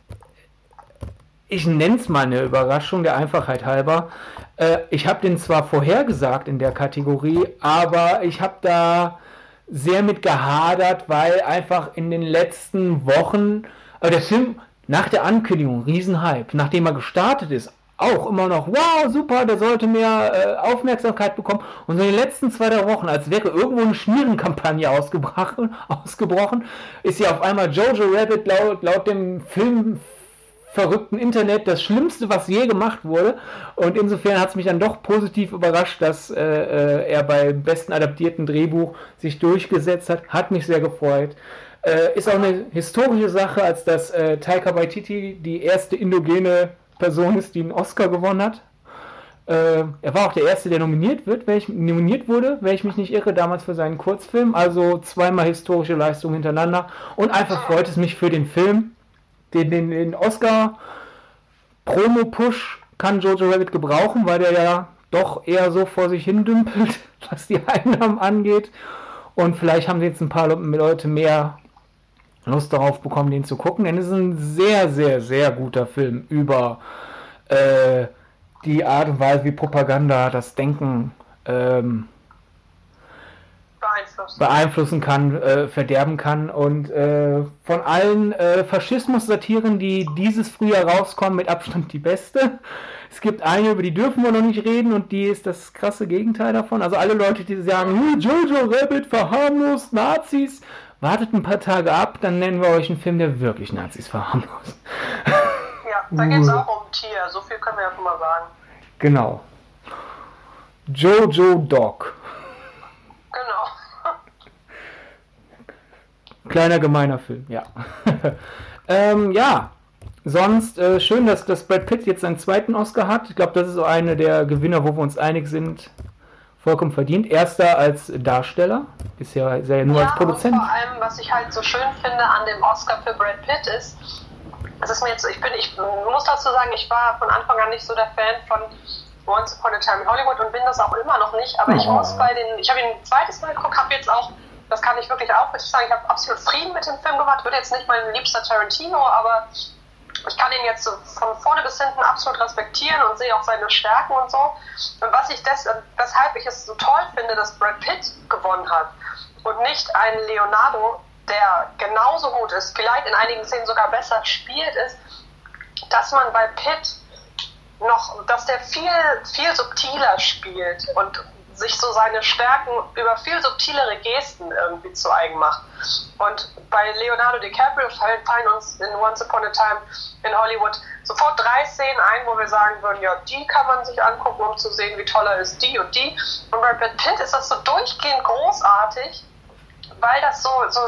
ich nenne es mal eine Überraschung, der Einfachheit halber. Äh, ich habe den zwar vorhergesagt in der Kategorie, aber ich habe da sehr mit gehadert, weil einfach in den letzten Wochen, äh, der Film nach der Ankündigung, Riesenhype, nachdem er gestartet ist, auch immer noch, wow, super, der sollte mehr äh, Aufmerksamkeit bekommen. Und so in den letzten zwei, drei Wochen, als wäre irgendwo eine Schmierenkampagne ausgebrochen, (laughs) ausgebrochen ist ja auf einmal Jojo Rabbit laut, laut dem Film verrückten Internet das Schlimmste, was je gemacht wurde. Und insofern hat es mich dann doch positiv überrascht, dass äh, äh, er beim besten adaptierten Drehbuch sich durchgesetzt hat. Hat mich sehr gefreut. Äh, ist auch eine historische Sache, als dass äh, Taika Waititi die erste indogene Person ist, die einen Oscar gewonnen hat. Äh, er war auch der erste, der nominiert wird, ich, nominiert wurde, wenn ich mich nicht irre, damals für seinen Kurzfilm. Also zweimal historische Leistungen hintereinander. Und einfach freut es mich für den Film, den, den, den Oscar Promo-Push kann Jojo Rabbit gebrauchen, weil der ja doch eher so vor sich hin dümpelt, (laughs) was die Einnahmen angeht. Und vielleicht haben jetzt ein paar Leute mehr Lust darauf bekommen, den zu gucken. Denn es ist ein sehr, sehr, sehr guter Film über äh, die Art und Weise, wie Propaganda das Denken ähm, beeinflussen. beeinflussen kann, äh, verderben kann. Und äh, von allen äh, Faschismus-Satiren, die dieses Frühjahr rauskommen, mit Abstand die beste. Es gibt eine, über die dürfen wir noch nicht reden und die ist das krasse Gegenteil davon. Also alle Leute, die sagen, Jojo Rabbit verharmlost Nazis, wartet ein paar Tage ab, dann nennen wir euch einen Film, der wirklich Nazis verharmlost. (laughs) Ja, da geht es auch um Tier, so viel können wir ja schon mal sagen. Genau. Jojo Dog. Genau. Kleiner gemeiner Film, ja. (laughs) ähm, ja, sonst äh, schön, dass, dass Brad Pitt jetzt seinen zweiten Oscar hat. Ich glaube, das ist so eine der Gewinner, wo wir uns einig sind. Vollkommen verdient. Erster als Darsteller, bisher ist er ja nur ja, als Produzent. Und vor allem, was ich halt so schön finde an dem Oscar für Brad Pitt ist, es ist mir jetzt, ich bin, ich muss dazu sagen, ich war von Anfang an nicht so der Fan von Once Upon a Time in Hollywood und bin das auch immer noch nicht. Aber oh. ich muss bei den, ich habe ihn ein zweites Mal geguckt, habe jetzt auch, das kann ich wirklich auch richtig sagen, ich habe absolut Frieden mit dem Film gemacht. Würde jetzt nicht mein liebster Tarantino, aber ich kann ihn jetzt von vorne bis hinten absolut respektieren und sehe auch seine Stärken und so. Und was ich des, weshalb ich es so toll finde, dass Brad Pitt gewonnen hat und nicht ein Leonardo, der genauso gut ist, vielleicht in einigen Szenen sogar besser spielt, ist, dass man bei Pitt noch, dass der viel, viel subtiler spielt und sich so seine Stärken über viel subtilere Gesten irgendwie zu eigen macht. Und bei Leonardo DiCaprio fallen uns in Once Upon a Time in Hollywood sofort drei Szenen ein, wo wir sagen würden, ja, die kann man sich angucken, um zu sehen, wie toll er ist, die und die. Und bei Brad Pitt ist das so durchgehend großartig, weil das so, so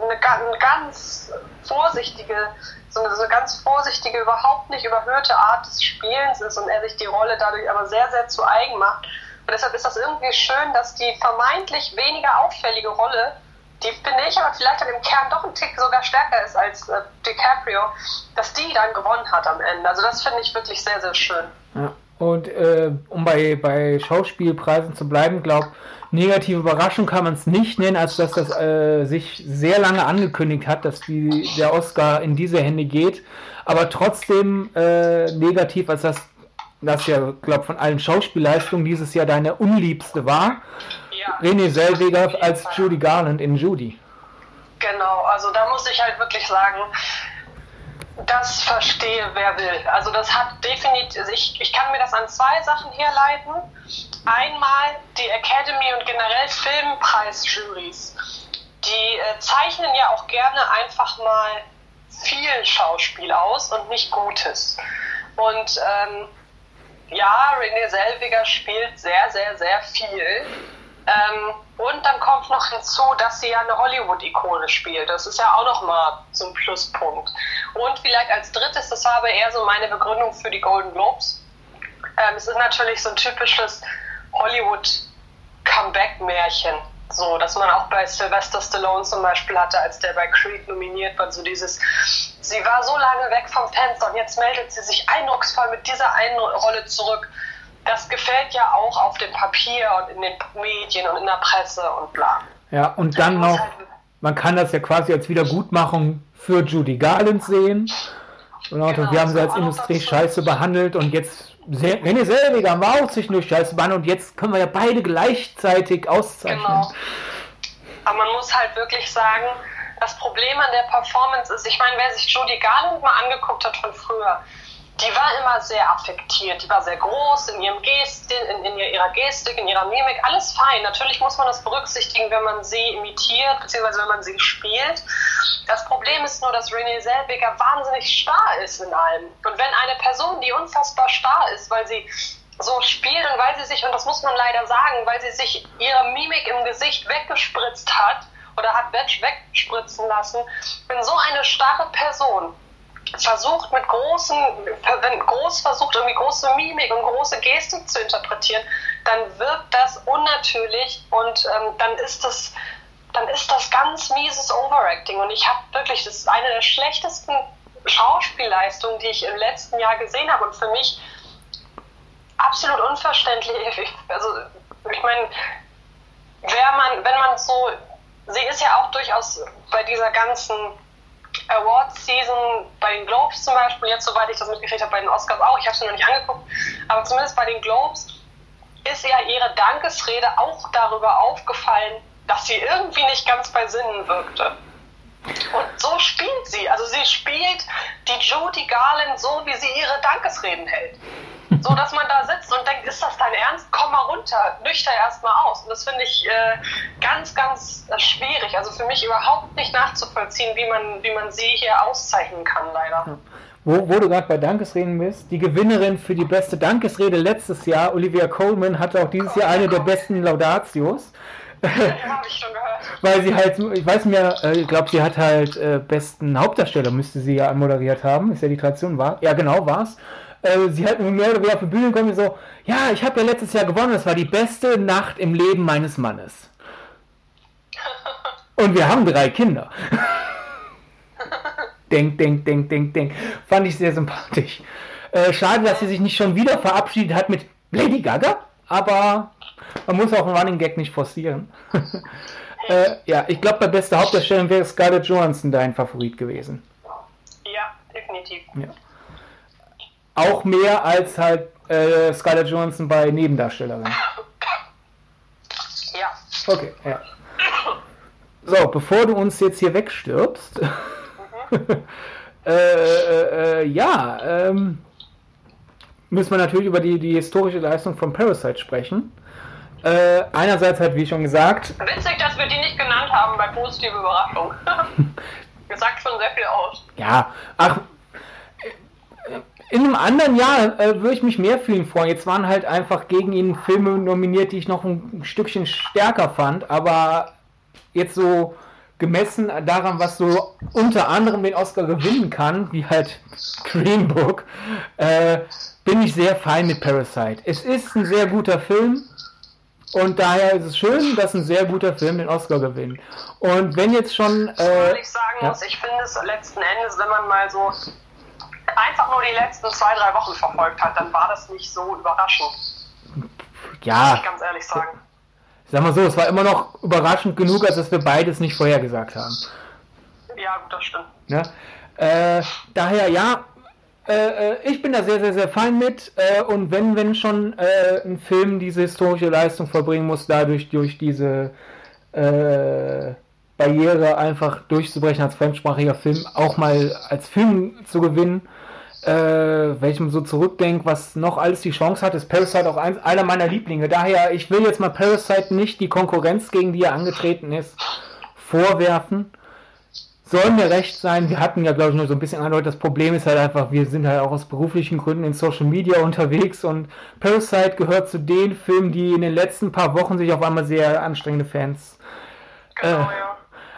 eine, eine ganz vorsichtige so eine so ganz vorsichtige, überhaupt nicht überhöhte Art des Spielens ist und er sich die Rolle dadurch aber sehr, sehr zu eigen macht. Und deshalb ist das irgendwie schön, dass die vermeintlich weniger auffällige Rolle, die finde ich aber vielleicht an dem Kern doch ein Tick sogar stärker ist als äh, DiCaprio, dass die dann gewonnen hat am Ende. Also das finde ich wirklich sehr, sehr schön. Ja. Und äh, um bei, bei Schauspielpreisen zu bleiben, glaube negative Überraschung kann man es nicht nennen, als dass das äh, sich sehr lange angekündigt hat, dass die, der Oscar in diese Hände geht. Aber trotzdem äh, negativ, als das, das ja, glaube von allen Schauspielleistungen dieses Jahr deine unliebste war. Ja, René Selweger als. Judy Garland in Judy. Genau, also da muss ich halt wirklich sagen, das verstehe, wer will. Also das hat definitiv, ich, ich kann mir das an zwei Sachen herleiten. Einmal die Academy und generell Filmpreisjurys. Die äh, zeichnen ja auch gerne einfach mal viel Schauspiel aus und nicht Gutes. Und ähm, ja, René Selviger spielt sehr, sehr, sehr viel. Ähm, und dann kommt noch hinzu, dass sie ja eine Hollywood-Ikone spielt. Das ist ja auch nochmal so ein Pluspunkt. Und vielleicht als drittes, das aber eher so meine Begründung für die Golden Globes. Ähm, es ist natürlich so ein typisches Hollywood-Comeback-Märchen. So, dass man auch bei Sylvester Stallone zum Beispiel hatte, als der bei Creed nominiert war, so dieses, sie war so lange weg vom Fenster und jetzt meldet sie sich eindrucksvoll mit dieser einen Rolle zurück das gefällt ja auch auf dem Papier und in den Medien und in der Presse und bla. Ja, und dann noch, halt man kann das ja quasi als Wiedergutmachung für Judy Garland sehen. Und auch, genau, wir haben sie als Industrie scheiße behandelt und jetzt René Selweger haben wir auch zwischendurch scheiße behandelt und jetzt können wir ja beide gleichzeitig auszeichnen. Genau. Aber man muss halt wirklich sagen, das Problem an der Performance ist, ich meine, wer sich Judy Garland mal angeguckt hat von früher, die war immer sehr affektiert, die war sehr groß in, ihrem Gestin, in, in ihrer Gestik, in ihrer Mimik, alles fein. Natürlich muss man das berücksichtigen, wenn man sie imitiert, beziehungsweise wenn man sie spielt. Das Problem ist nur, dass Renee Selbiger wahnsinnig starr ist in allem. Und wenn eine Person, die unfassbar starr ist, weil sie so spielt und weil sie sich, und das muss man leider sagen, weil sie sich ihre Mimik im Gesicht weggespritzt hat oder hat wegspritzen lassen, wenn so eine starre Person versucht mit großen, wenn groß versucht, irgendwie große Mimik und große Gestik zu interpretieren, dann wirkt das unnatürlich und ähm, dann ist das dann ist das ganz mieses Overacting und ich habe wirklich, das ist eine der schlechtesten Schauspielleistung, die ich im letzten Jahr gesehen habe. Und für mich absolut unverständlich. (laughs) Also, ich meine, man, wenn man so, sie ist ja auch durchaus bei dieser ganzen Awards-Season, bei den Globes zum Beispiel, jetzt soweit ich das mitgekriegt habe, bei den Oscars auch, ich habe sie noch nicht angeguckt, aber zumindest bei den Globes ist ja ihre Dankesrede auch darüber aufgefallen, dass sie irgendwie nicht ganz bei Sinnen wirkte. Und so spielt sie. Also sie spielt die Judy Garland so, wie sie ihre Dankesreden hält. So dass man da sitzt und denkt, ist das dein Ernst? Komm mal runter, nüchter erstmal aus. Und das finde ich äh, ganz, ganz äh, schwierig. Also für mich überhaupt nicht nachzuvollziehen, wie man, wie man sie hier auszeichnen kann, leider. Wo, wo du gerade bei Dankesreden bist, die Gewinnerin für die beste Dankesrede letztes Jahr, Olivia Colman, hatte auch dieses Jahr eine der besten Laudatios. (laughs) Habe ich schon gehört. Weil sie halt, ich weiß mir, äh, ich glaube, sie hat halt äh, besten Hauptdarsteller, müsste sie ja moderiert haben. Ist ja die Tradition, war. Ja, genau, war's. Äh, sie hat mehr oder weniger auf die Bühne gekommen und so, ja, ich habe ja letztes Jahr gewonnen, das war die beste Nacht im Leben meines Mannes. (laughs) Und wir haben drei Kinder. (laughs) denk, denk, denk, denk, denk. Fand ich sehr sympathisch. Äh, schade, dass sie sich nicht schon wieder verabschiedet hat mit Lady Gaga, aber man muss auch einen Running Gag nicht forcieren. (laughs) äh, ja, ich glaube, bei bester Hauptdarstellerin wäre Scarlett Johansson dein Favorit gewesen. Ja, definitiv. Ja. Auch mehr als halt äh, Scarlett Johansson bei Nebendarstellerin. Ja. Okay, ja. So, bevor du uns jetzt hier wegstirbst, (laughs) äh, äh, äh, ja, ähm, müssen wir natürlich über die, die historische Leistung von Parasite sprechen. Äh, einerseits halt, wie schon gesagt. Witzig, dass wir die nicht genannt haben bei positive Überraschung. (laughs) das sagt schon sehr viel aus. Ja, ach, in einem anderen Jahr äh, würde ich mich mehr fühlen freuen. Jetzt waren halt einfach gegen ihn Filme nominiert, die ich noch ein Stückchen stärker fand, aber jetzt so gemessen daran, was so unter anderem den Oscar gewinnen kann, wie halt (laughs) Green Book, äh, bin ich sehr fein mit Parasite. Es ist ein sehr guter Film und daher ist es schön, dass ein sehr guter Film den Oscar gewinnt. Und wenn jetzt schon... Äh, ich sagen ja. muss, ich finde es letzten Endes, wenn man mal so einfach nur die letzten zwei, drei Wochen verfolgt hat, dann war das nicht so überraschend. Ja. Muss ich ganz ehrlich sagen. Sag mal so, es war immer noch überraschend genug, als dass wir beides nicht vorhergesagt haben. Ja, gut, das stimmt. Ja? Äh, daher ja, äh, äh, ich bin da sehr, sehr, sehr fein mit. Äh, und wenn, wenn schon äh, ein Film diese historische Leistung verbringen muss, dadurch durch diese äh, Barriere einfach durchzubrechen als fremdsprachiger Film, auch mal als Film zu gewinnen, äh, ich so zurückdenke, was noch alles die Chance hat, ist Parasite auch ein, einer meiner Lieblinge. Daher, ich will jetzt mal Parasite nicht die Konkurrenz, gegen die er angetreten ist, vorwerfen. Soll mir recht sein, wir hatten ja, glaube ich, nur so ein bisschen andeutet. Das Problem ist halt einfach, wir sind halt auch aus beruflichen Gründen in Social Media unterwegs und Parasite gehört zu den Filmen, die in den letzten paar Wochen sich auf einmal sehr anstrengende Fans genau, äh, ja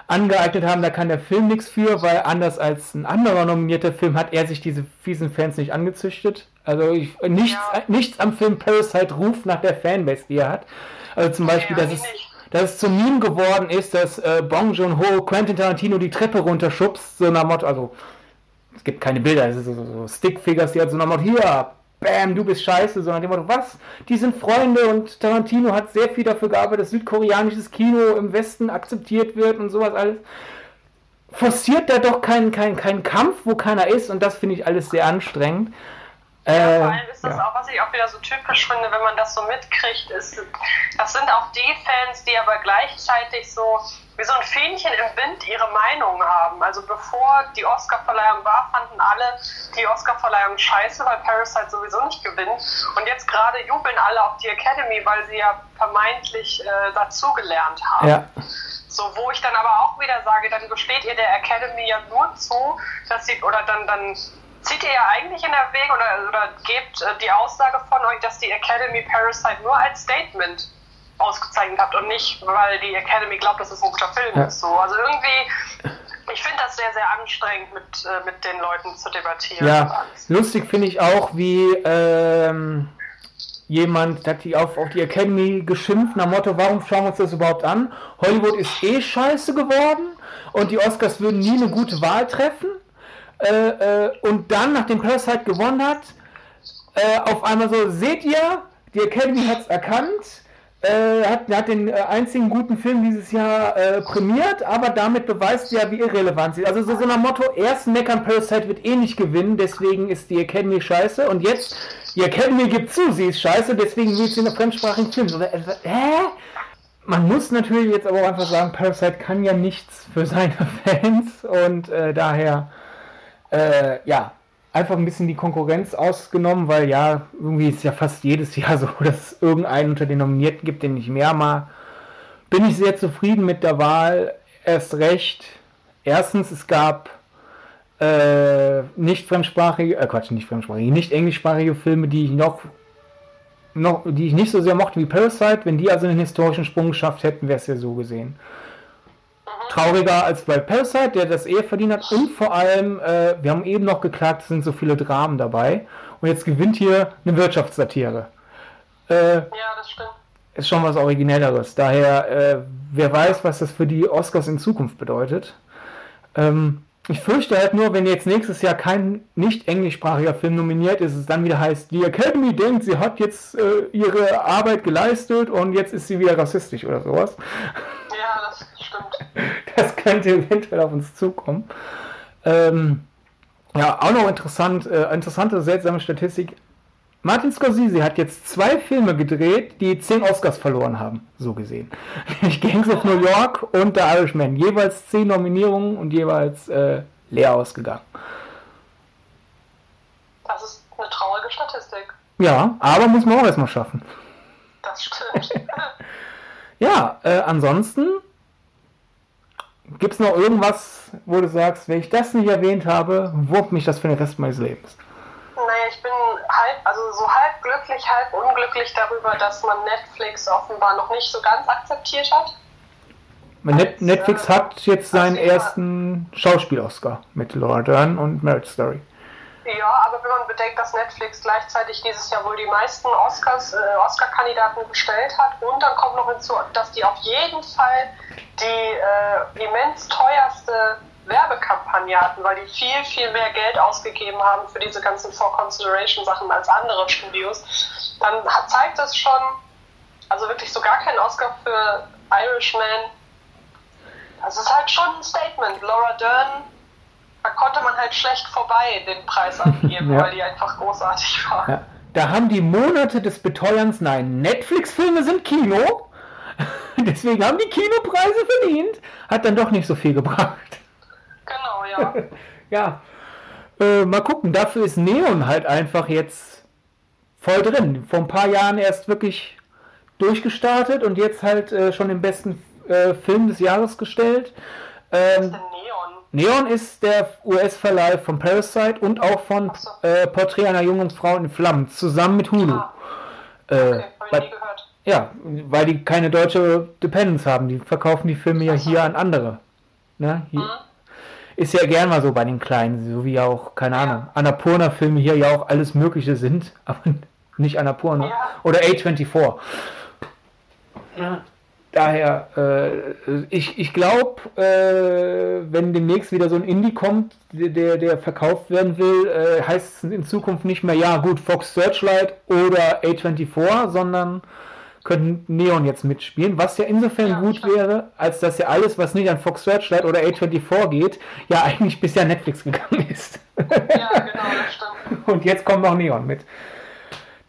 angeeignet haben, da kann der Film nichts für, weil anders als ein anderer nominierter Film hat er sich diese fiesen Fans nicht angezüchtet. Also ich, nichts, ja. nichts am Film Parasite ruft nach der Fanbase, die er hat. Also zum Beispiel, ja, dass, es, dass es zum Meme geworden ist, dass äh, Bong Joon-ho Quentin Tarantino die Treppe runterschubst, so nach Motto, also es gibt keine Bilder, es ist so, so, Stickfigures, die halt so nach Motto, hier, bam, du bist scheiße, sondern dem Motto, was? Die sind Freunde und Tarantino hat sehr viel dafür gearbeitet, dass südkoreanisches Kino im Westen akzeptiert wird und sowas alles. Forciert da doch keinen kein, kein Kampf, wo keiner ist und das finde ich alles sehr anstrengend. Ja, äh, vor allem ist das ja. auch, was ich auch wieder so typisch finde, wenn man das so mitkriegt, ist, das sind auch die Fans, die aber gleichzeitig so wie so ein Fähnchen im Wind ihre Meinung haben. Also bevor die Oscarverleihung war, fanden alle die Oscarverleihung scheiße, weil Parasite sowieso nicht gewinnt. Und jetzt gerade jubeln alle auf die Academy, weil sie ja vermeintlich äh, dazugelernt haben. Ja. So, wo ich dann aber auch wieder sage, dann besteht ihr der Academy ja nur zu, dass sie, oder dann, dann zieht ihr ja eigentlich in Erwägung oder, oder gebt äh, die Aussage von euch, dass die Academy Parasite nur als Statement ausgezeichnet habt und nicht, weil die Academy glaubt, dass es ein guter Film ja. ist. So. Also irgendwie, ich finde das sehr, sehr anstrengend, mit, äh, mit den Leuten zu debattieren. Ja, lustig finde ich auch, wie ähm, jemand hat die auf, auf die Academy geschimpft nach Motto, warum schauen wir uns das überhaupt an? Hollywood ist eh scheiße geworden und die Oscars würden nie eine gute Wahl treffen. Äh, äh, und dann, nachdem Parasite gewonnen hat, äh, auf einmal so, seht ihr, die Academy hat es erkannt, äh, hat, hat den äh, einzigen guten Film dieses Jahr prämiert, aber damit beweist ja, wie irrelevant sie ist. Also so, so nach Motto, erst meckern Parasite wird eh nicht gewinnen, deswegen ist die Academy scheiße und jetzt, die Academy gibt zu, sie ist scheiße, deswegen will sie in einen fremdsprachigen Film. So, hä? Man muss natürlich jetzt aber auch einfach sagen, Parasite kann ja nichts für seine (laughs) Fans und äh, daher, äh, ja, einfach ein bisschen die Konkurrenz ausgenommen, weil ja, irgendwie ist ja fast jedes Jahr so, (laughs) dass es irgendeinen unter den Nominierten gibt, den ich mehr mag. Bin ich sehr zufrieden mit der Wahl. Erst recht. Erstens, es gab äh, nicht fremdsprachige, äh Quatsch, nicht fremdsprachige, nicht englischsprachige Filme, die ich noch, noch, die ich nicht so sehr mochte wie Parasite. Wenn die also einen historischen Sprung geschafft hätten, wäre es ja so gesehen trauriger als bei Parasite, der das eher verdient hat. Und vor allem, äh, wir haben eben noch geklagt, es sind so viele Dramen dabei. Und jetzt gewinnt hier eine Wirtschaftssatire. Äh, ja, das stimmt. Ist schon was Originelleres. Daher, äh, wer weiß, was das für die Oscars in Zukunft bedeutet. Ähm, ich fürchte halt nur, wenn jetzt nächstes Jahr kein nicht englischsprachiger Film nominiert ist, es dann wieder heißt, die Academy denkt, sie hat jetzt äh, ihre Arbeit geleistet und jetzt ist sie wieder rassistisch oder sowas. Das (laughs) stimmt. Das könnte eventuell auf uns zukommen. Ähm, ja, auch noch interessant, äh, interessante, seltsame Statistik. Martin Scorsese hat jetzt zwei Filme gedreht, die zehn Oscars verloren haben, so gesehen. (laughs) Gangs of New York und The Irishman. Jeweils zehn Nominierungen und jeweils äh, leer ausgegangen. Das ist eine traurige Statistik. Ja, aber muss man auch erstmal schaffen. Das stimmt. (laughs) ja, äh, ansonsten Gibt es noch irgendwas, wo du sagst, wenn ich das nicht erwähnt habe, wurmt mich das für den Rest meines Lebens? Naja, ich bin halb, also so halb glücklich, halb unglücklich darüber, dass man Netflix offenbar noch nicht so ganz akzeptiert hat. Net Netflix äh, hat jetzt seinen ersten Schauspiel-Oscar mit Laura Dern und Marriage Story. Ja, aber wenn man bedenkt, dass Netflix gleichzeitig dieses Jahr wohl die meisten Oscars, äh, Oscar-Kandidaten gestellt hat und dann kommt noch hinzu, dass die auf jeden Fall die äh, immens teuerste Werbekampagne hatten, weil die viel, viel mehr Geld ausgegeben haben für diese ganzen For-Consideration-Sachen als andere Studios, dann zeigt das schon, also wirklich so gar kein Oscar für Irishman. Das ist halt schon ein Statement. Laura Dern da konnte man halt schlecht vorbei den Preis angeben, (laughs) ja. weil die einfach großartig war. Ja. Da haben die Monate des Beteuerns, nein, Netflix-Filme sind Kino. (laughs) Deswegen haben die Kinopreise verdient. Hat dann doch nicht so viel gebracht. Genau, ja. (laughs) ja. Äh, mal gucken, dafür ist Neon halt einfach jetzt voll drin. Vor ein paar Jahren erst wirklich durchgestartet und jetzt halt äh, schon den besten äh, Film des Jahres gestellt. Ähm, Neon ist der US-Verleih von Parasite und auch von so. äh, Porträt einer jungen Frau in Flammen, zusammen mit Hulu. Ah. Äh, okay, weil, ja, weil die keine deutsche Dependence haben. Die verkaufen die Filme ja hier an andere. Ne? Hier, mhm. Ist ja gern mal so bei den Kleinen, so wie auch, keine Ahnung, Annapurna-Filme hier ja auch alles Mögliche sind, (laughs) aber nicht Annapurna. Ja. Oder A24. Ja daher, äh, ich, ich glaube, äh, wenn demnächst wieder so ein Indie kommt, der, der verkauft werden will, äh, heißt es in Zukunft nicht mehr, ja gut, Fox Searchlight oder A24, sondern könnten Neon jetzt mitspielen, was ja insofern ja, gut wäre, als dass ja alles, was nicht an Fox Searchlight oder A24 geht, ja eigentlich bisher Netflix gegangen ist. Ja, genau, das stimmt. (laughs) Und jetzt kommt noch Neon mit.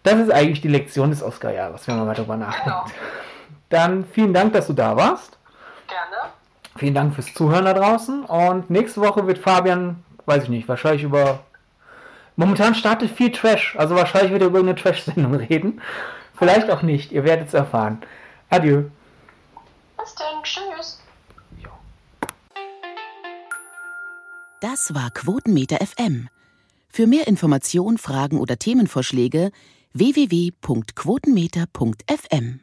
Das ist eigentlich die Lektion des Oscar-Jahres, wenn man mal drüber nachdenkt. Genau. Dann vielen Dank, dass du da warst. Gerne. Vielen Dank fürs Zuhören da draußen. Und nächste Woche wird Fabian, weiß ich nicht, wahrscheinlich über. Momentan startet viel Trash, also wahrscheinlich wird er über eine Trash-Sendung (laughs) reden. Vielleicht auch nicht, ihr werdet es erfahren. Adieu. Bis dann, tschüss. Das war Quotenmeter FM. Für mehr Informationen, Fragen oder Themenvorschläge www.quotenmeter.fm